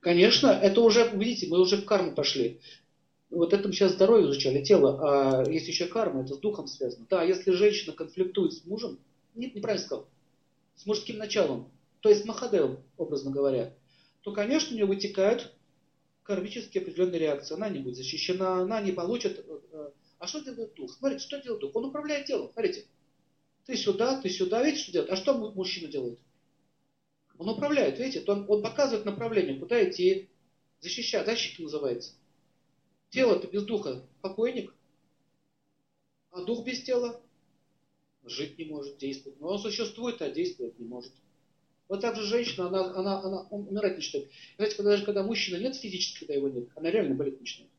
Конечно, это уже, видите, мы уже в карму пошли. Вот это мы сейчас здоровье изучали, тело, а есть еще карма, это с духом связано. Да, если женщина конфликтует с мужем, нет, неправильно сказал, с мужским началом, то есть Махадев, образно говоря, то, конечно, у нее вытекают кармические определенные реакции. Она не будет защищена, она не получит... Э, э, а что делает дух? Смотрите, что делает дух? Он управляет телом. Смотрите. Ты сюда, ты сюда. Видите, что делает? А что мужчина делает? Он управляет, видите? Он, он показывает направление, куда идти. Защищать. Защита называется. Тело-то без духа покойник. А дух без тела жить не может, действовать. Но он существует, а действовать не может. Вот так же женщина, она, она, она умирать начинает. Знаете, когда, даже когда мужчина нет физически, когда его нет, она реально болеть начинает.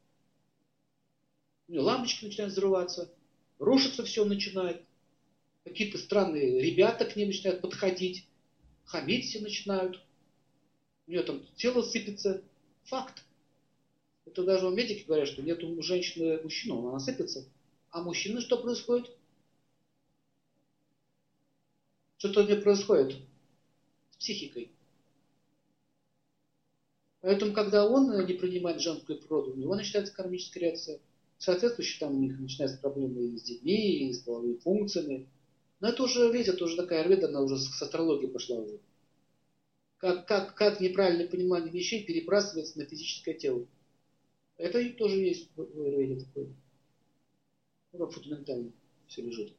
У нее лампочки начинают взрываться, рушиться все начинает. Какие-то странные ребята к ней начинают подходить, хамить все начинают. У нее там тело сыпется. Факт. Это даже у медики говорят, что нет у женщины мужчины, она сыпется. А мужчины что происходит? Что-то не происходит психикой. Поэтому, когда он не принимает женскую природу, у него начинается кармическая реакция. Соответствующе там у них начинаются проблемы с детьми, и с половыми функциями. Но это уже, видите, это уже такая арведа, она уже с астрологией пошла уже. Как, как, как неправильное понимание вещей перебрасывается на физическое тело. Это тоже есть в Айурведе такое. Ну, фундаментально все лежит.